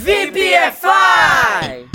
VPFI!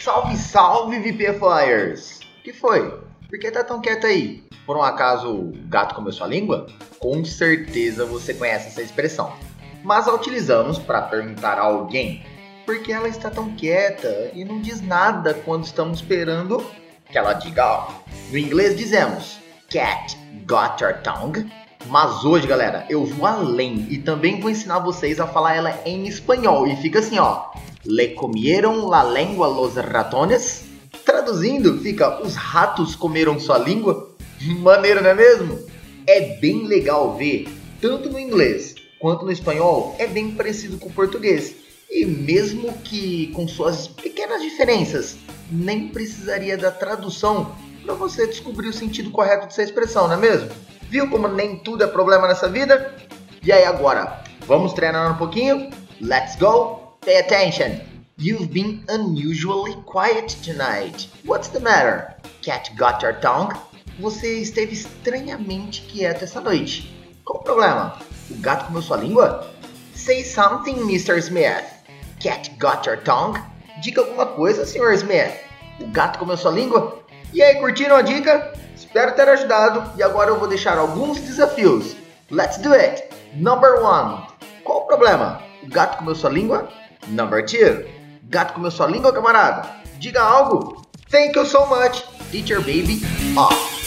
Salve, salve, VPFIers! que foi? Por que tá tão quieto aí? Por um acaso o gato comeu sua língua? Com certeza você conhece essa expressão. Mas a utilizamos para perguntar a alguém por que ela está tão quieta e não diz nada quando estamos esperando que ela diga algo. No inglês dizemos Cat got your tongue? Mas hoje, galera, eu vou além e também vou ensinar vocês a falar ela em espanhol. E fica assim, ó. Le comieron la lengua los ratones? Traduzindo, fica os ratos comeram sua língua? Maneiro, não é mesmo? É bem legal ver, tanto no inglês quanto no espanhol, é bem parecido com o português. E mesmo que com suas pequenas diferenças, nem precisaria da tradução para você descobrir o sentido correto dessa expressão, não é mesmo? Viu como nem tudo é problema nessa vida? E aí agora, vamos treinar um pouquinho? Let's go! Pay attention! You've been unusually quiet tonight. What's the matter? Cat got your tongue? Você esteve estranhamente quieto essa noite. Qual o problema? O gato comeu sua língua? Say something, Mr. Smith. Cat got your tongue? Diga alguma coisa, Sr. Smith. O gato comeu sua língua? E aí, curtiram a dica? Espero ter ajudado e agora eu vou deixar alguns desafios. Let's do it! Number one. Qual o problema? O gato comeu sua língua? Number two. Gato comeu sua língua, camarada? Diga algo. Thank you so much. Teacher Baby off.